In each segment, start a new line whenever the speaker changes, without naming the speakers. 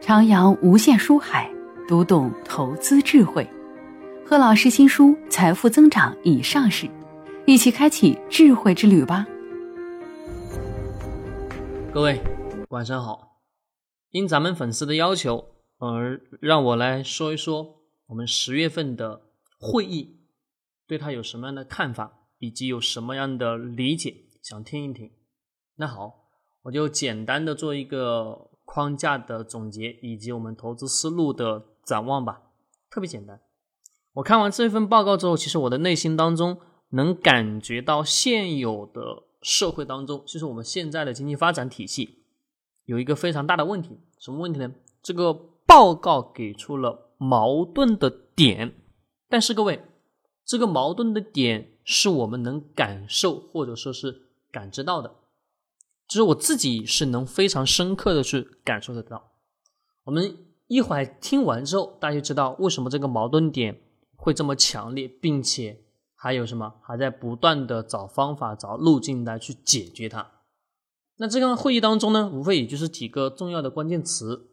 徜徉无限书海，读懂投资智慧。贺老师新书《财富增长》已上市，一起开启智慧之旅吧！
各位晚上好，应咱们粉丝的要求，呃，让我来说一说我们十月份的会议，对他有什么样的看法，以及有什么样的理解，想听一听。那好，我就简单的做一个。框架的总结以及我们投资思路的展望吧，特别简单。我看完这份报告之后，其实我的内心当中能感觉到现有的社会当中，就是我们现在的经济发展体系有一个非常大的问题。什么问题呢？这个报告给出了矛盾的点，但是各位，这个矛盾的点是我们能感受或者说是感知到的。其实我自己是能非常深刻的去感受得到。我们一会儿听完之后，大家就知道为什么这个矛盾点会这么强烈，并且还有什么还在不断的找方法、找路径来去解决它。那这个会议当中呢，无非也就是几个重要的关键词：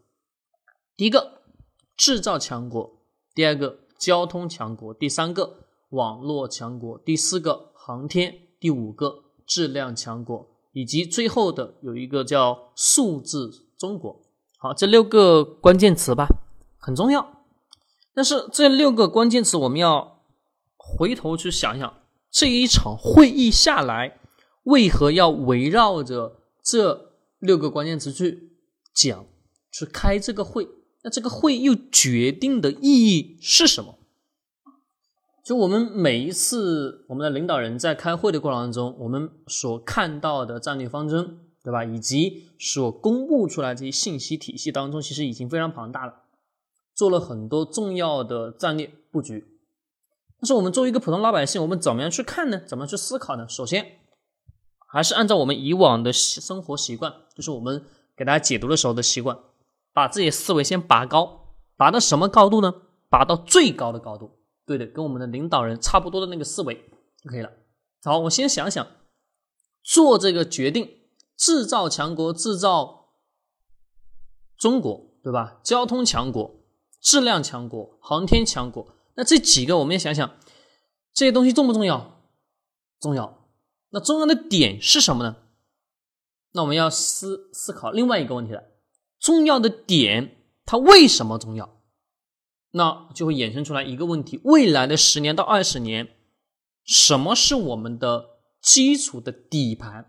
第一个，制造强国；第二个，交通强国；第三个，网络强国；第四个，航天；第五个，质量强国。以及最后的有一个叫数字中国，好，这六个关键词吧，很重要。但是这六个关键词，我们要回头去想想，这一场会议下来，为何要围绕着这六个关键词去讲、去开这个会？那这个会又决定的意义是什么？就我们每一次我们的领导人在开会的过程当中，我们所看到的战略方针，对吧？以及所公布出来这些信息体系当中，其实已经非常庞大了，做了很多重要的战略布局。但是我们作为一个普通老百姓，我们怎么样去看呢？怎么样去思考呢？首先，还是按照我们以往的生活习惯，就是我们给大家解读的时候的习惯，把自己的思维先拔高，拔到什么高度呢？拔到最高的高度。对的，跟我们的领导人差不多的那个思维就可以了。好，我先想想，做这个决定，制造强国，制造中国，对吧？交通强国，质量强国，航天强国。那这几个，我们也想想，这些东西重不重要？重要。那重要的点是什么呢？那我们要思思考另外一个问题了：重要的点，它为什么重要？那就会衍生出来一个问题：未来的十年到二十年，什么是我们的基础的底盘？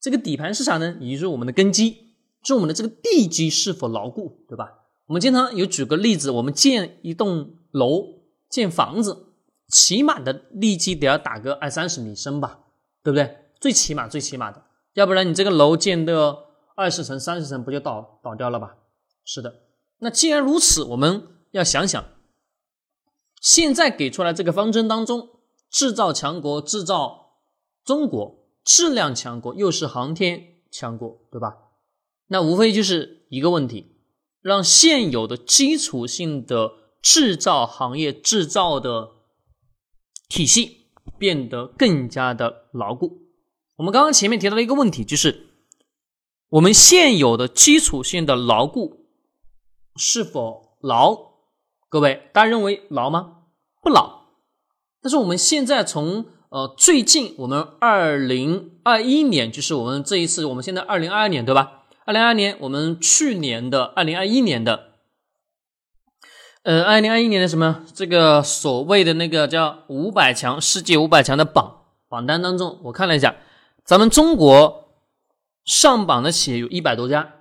这个底盘是啥呢？也就是我们的根基，是我们的这个地基是否牢固，对吧？我们经常有举个例子，我们建一栋楼、建房子，起码的地基得要打个二三十米深吧，对不对？最起码、最起码的，要不然你这个楼建的二十层、三十层，不就倒倒掉了吧？是的。那既然如此，我们。要想想，现在给出来这个方针当中，制造强国，制造中国，质量强国，又是航天强国，对吧？那无非就是一个问题，让现有的基础性的制造行业制造的体系变得更加的牢固。我们刚刚前面提到的一个问题，就是我们现有的基础性的牢固是否牢？各位，大家认为牢吗？不牢。但是我们现在从呃最近，我们二零二一年，就是我们这一次，我们现在二零二二年，对吧？二零二二年，我们去年的二零二一年的，呃，二零二一年的什么？这个所谓的那个叫五百强世界五百强的榜榜单当中，我看了一下，咱们中国上榜的企业有一百多家。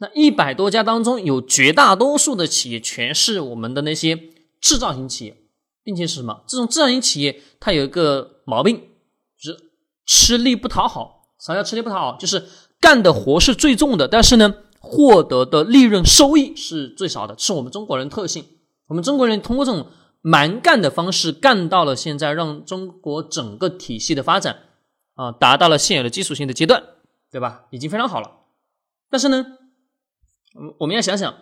那一百多家当中，有绝大多数的企业全是我们的那些制造型企业，并且是什么？这种制造型企业它有一个毛病，就是吃力不讨好。啥叫吃力不讨好？就是干的活是最重的，但是呢，获得的利润收益是最少的，是我们中国人特性。我们中国人通过这种蛮干的方式干到了现在，让中国整个体系的发展啊达到了现有的基础性的阶段，对吧？已经非常好了。但是呢？我我们要想想，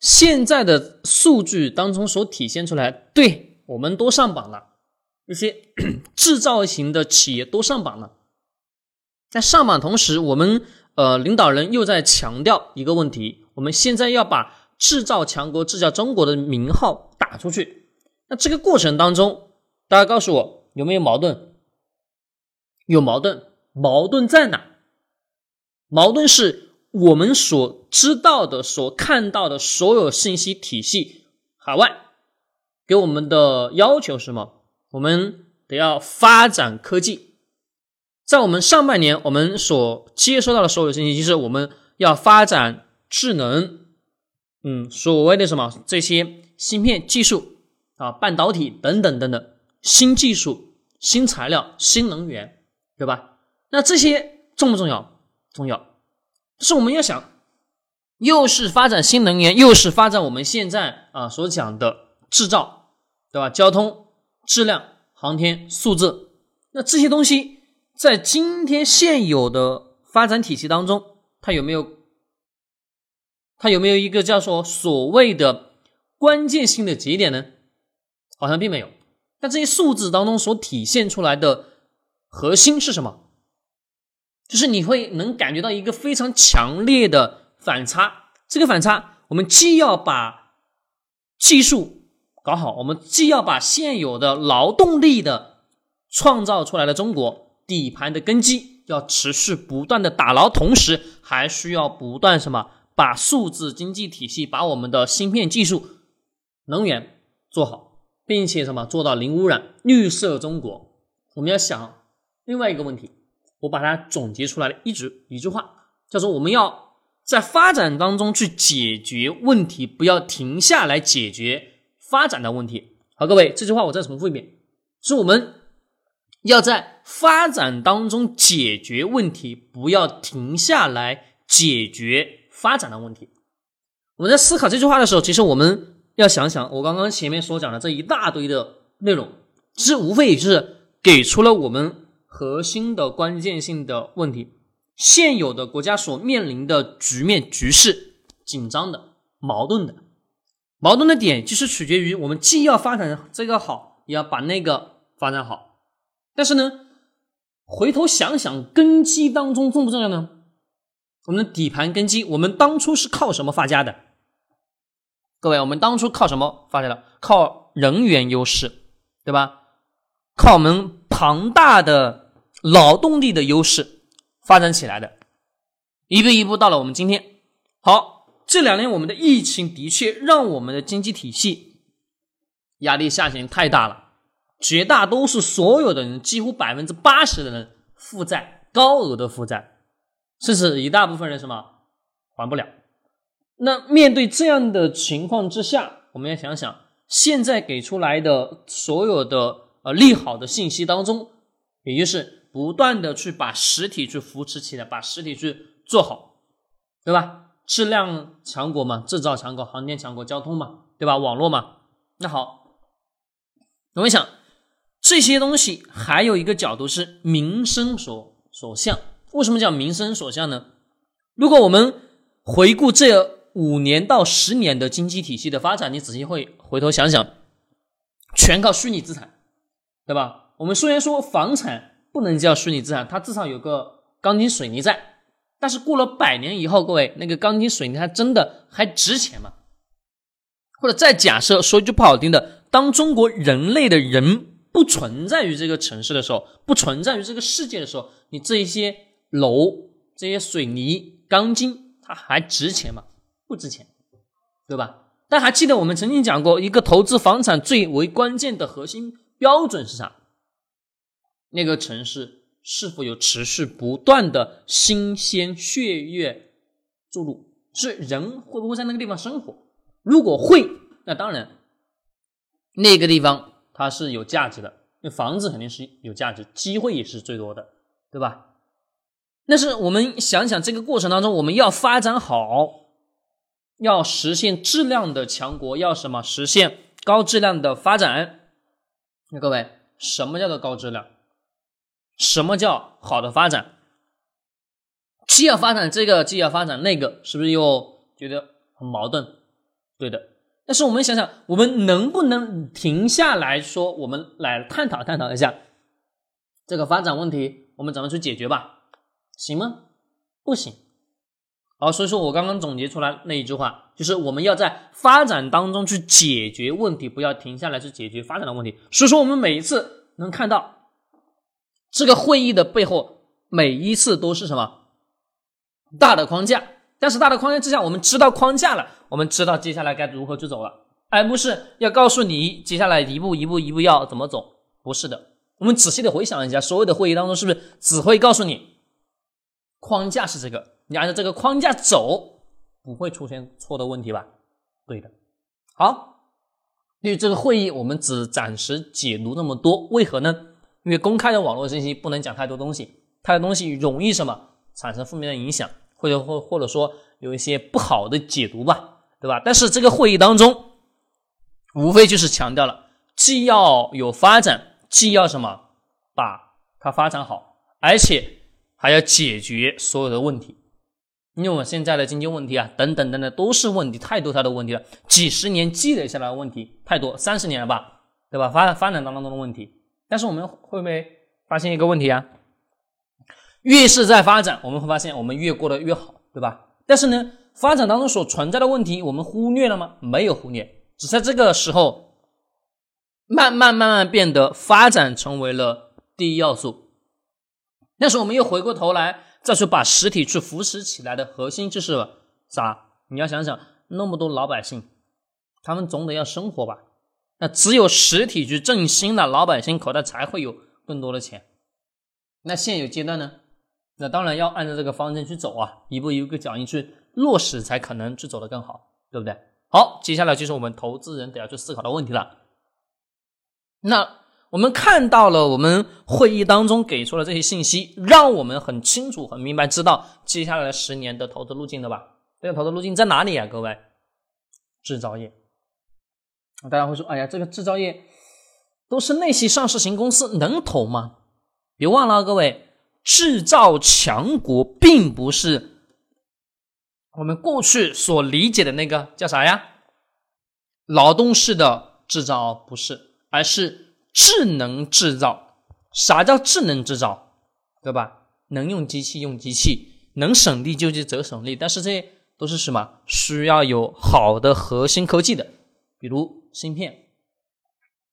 现在的数据当中所体现出来，对我们都上榜了，一些 制造型的企业都上榜了。在上榜同时，我们呃领导人又在强调一个问题：我们现在要把制造强国、制造中国的名号打出去。那这个过程当中，大家告诉我有没有矛盾？有矛盾，矛盾在哪？矛盾是我们所知道的、所看到的所有信息体系，海外给我们的要求是什么？我们得要发展科技。在我们上半年，我们所接收到的所有信息，就是我们要发展智能，嗯，所谓的什么这些芯片技术啊、半导体等等等等新技术、新材料、新能源，对吧？那这些重不重要？重要。是我们要想，又是发展新能源，又是发展我们现在啊所讲的制造，对吧？交通、质量、航天、数字，那这些东西。在今天现有的发展体系当中，它有没有？它有没有一个叫做所谓的关键性的节点呢？好像并没有。但这些数字当中所体现出来的核心是什么？就是你会能感觉到一个非常强烈的反差。这个反差，我们既要把技术搞好，我们既要把现有的劳动力的创造出来的中国。底盘的根基要持续不断的打牢，同时还需要不断什么，把数字经济体系，把我们的芯片技术、能源做好，并且什么做到零污染、绿色中国。我们要想另外一个问题，我把它总结出来了一句一句话，叫做我们要在发展当中去解决问题，不要停下来解决发展的问题。好，各位，这句话我再重复一遍，是我们。要在发展当中解决问题，不要停下来解决发展的问题。我们在思考这句话的时候，其实我们要想想，我刚刚前面所讲的这一大堆的内容，其实无非也就是给出了我们核心的关键性的问题。现有的国家所面临的局面局势紧张的、矛盾的，矛盾的点就是取决于我们既要发展这个好，也要把那个发展好。但是呢，回头想想，根基当中重不重要呢？我们的底盘根基，我们当初是靠什么发家的？各位，我们当初靠什么发家的？靠人员优势，对吧？靠我们庞大的劳动力的优势发展起来的，一步一步到了我们今天。好，这两年我们的疫情的确让我们的经济体系压力下行太大了。绝大多数所有的人，几乎百分之八十的人负债，高额的负债，甚至一大部分人什么还不了。那面对这样的情况之下，我们要想想，现在给出来的所有的呃利好的信息当中，也就是不断的去把实体去扶持起来，把实体去做好，对吧？质量强国嘛，制造强国，航天强国，交通嘛，对吧？网络嘛。那好，我们想。这些东西还有一个角度是民生所所向。为什么叫民生所向呢？如果我们回顾这五年到十年的经济体系的发展，你仔细会回头想想，全靠虚拟资产，对吧？我们虽然说房产不能叫虚拟资产，它至少有个钢筋水泥在，但是过了百年以后，各位那个钢筋水泥它真的还值钱吗？或者再假设说一句不好听的，当中国人类的人。不存在于这个城市的时候，不存在于这个世界的时候，你这一些楼、这些水泥、钢筋，它还值钱吗？不值钱，对吧？但还记得我们曾经讲过，一个投资房产最为关键的核心标准是啥？那个城市是否有持续不断的新鲜血液注入？是人会不会在那个地方生活？如果会，那当然，那个地方。它是有价值的，那房子肯定是有价值，机会也是最多的，对吧？但是我们想想这个过程当中，我们要发展好，要实现质量的强国，要什么？实现高质量的发展。那各位，什么叫做高质量？什么叫好的发展？既要发展这个，既要发展那个，是不是又觉得很矛盾？对的。但是我们想想，我们能不能停下来说，我们来探讨探讨一下这个发展问题，我们怎么去解决吧？行吗？不行。好，所以说我刚刚总结出来那一句话，就是我们要在发展当中去解决问题，不要停下来去解决发展的问题。所以说我们每一次能看到这个会议的背后，每一次都是什么大的框架，但是大的框架之下，我们知道框架了，我们知道接下来该如何去走了，而不是要告诉你接下来一步一步一步要怎么走，不是的。我们仔细的回想一下，所有的会议当中，是不是只会告诉你框架是这个？你按照这个框架走，不会出现错的问题吧？对的。好，对于这个会议，我们只暂时解读那么多，为何呢？因为公开的网络信息不能讲太多东西，太多东西容易什么产生负面的影响，或者或或者说有一些不好的解读吧，对吧？但是这个会议当中，无非就是强调了，既要有发展，既要什么把它发展好，而且还要解决所有的问题。因为我们现在的经济问题啊，等等等等，都是问题，太多太多问题了。几十年积累下来的问题太多，三十年了吧，对吧？发发展当中的问题，但是我们会不会发现一个问题啊？越是在发展，我们会发现我们越过得越好，对吧？但是呢，发展当中所存在的问题，我们忽略了吗？没有忽略，只在这个时候，慢慢慢慢变得发展成为了第一要素。但是我们又回过头来。再去把实体去扶持起来的核心就是啥？你要想想，那么多老百姓，他们总得要生活吧？那只有实体去振兴了，老百姓口袋才会有更多的钱。那现有阶段呢？那当然要按照这个方针去走啊，一步一个脚印去落实，才可能去走得更好，对不对？好，接下来就是我们投资人得要去思考的问题了。那。我们看到了我们会议当中给出的这些信息，让我们很清楚、很明白，知道接下来十年的投资路径的吧？这个投资路径在哪里啊？各位，制造业。大家会说：“哎呀，这个制造业都是那些上市型公司，能投吗？”别忘了，各位，制造强国并不是我们过去所理解的那个叫啥呀？劳动式的制造不是，而是。智能制造，啥叫智能制造？对吧？能用机器用机器，能省力就去则省力。但是这些都是什么？需要有好的核心科技的，比如芯片，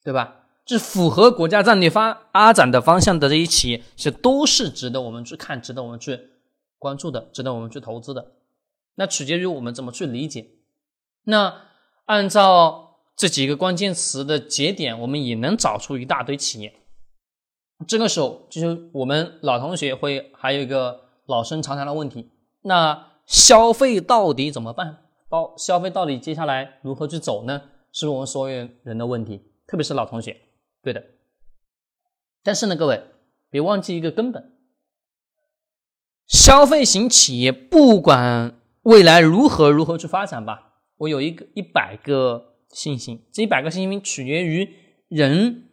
对吧？这符合国家战略发发展的方向的这些企业，是都是值得我们去看、值得我们去关注的、值得我们去投资的。那取决于我们怎么去理解。那按照。这几个关键词的节点，我们也能找出一大堆企业。这个时候，就是我们老同学会还有一个老生常谈的问题：那消费到底怎么办？包消费到底接下来如何去走呢？是不是我们所有人的问题，特别是老同学。对的。但是呢，各位别忘记一个根本：消费型企业不管未来如何如何去发展吧，我有一个一百个。信心，这一百个信心取决于人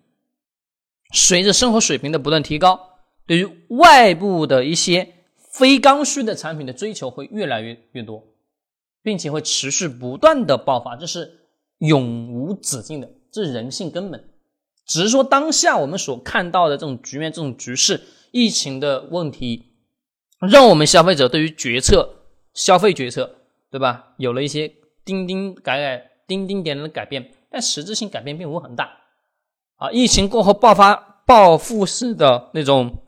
随着生活水平的不断提高，对于外部的一些非刚需的产品的追求会越来越越多，并且会持续不断的爆发，这是永无止境的，这是人性根本。只是说当下我们所看到的这种局面、这种局势、疫情的问题，让我们消费者对于决策、消费决策，对吧，有了一些钉钉改改。丁丁点点的改变，但实质性改变并不很大啊！疫情过后爆发报复式的那种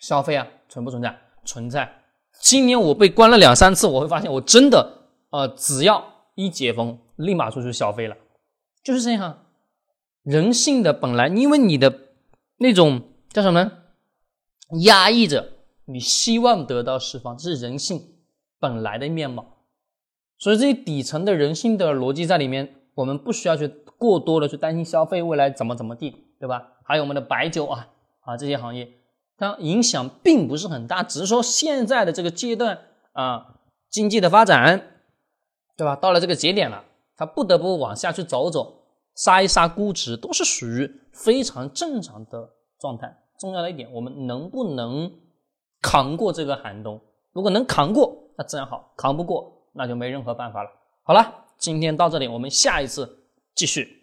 消费啊，存不存在？存在。今年我被关了两三次，我会发现我真的呃，只要一解封，立马出去消费了，就是这样。人性的本来，因为你的那种叫什么？压抑着，你希望得到释放，这是人性本来的面貌。所以这些底层的人性的逻辑在里面，我们不需要去过多的去担心消费未来怎么怎么地，对吧？还有我们的白酒啊啊这些行业，它影响并不是很大，只是说现在的这个阶段啊，经济的发展，对吧？到了这个节点了，他不得不往下去走走，杀一杀估值，都是属于非常正常的状态。重要的一点，我们能不能扛过这个寒冬？如果能扛过，那自然好；扛不过，那就没任何办法了。好了，今天到这里，我们下一次继续。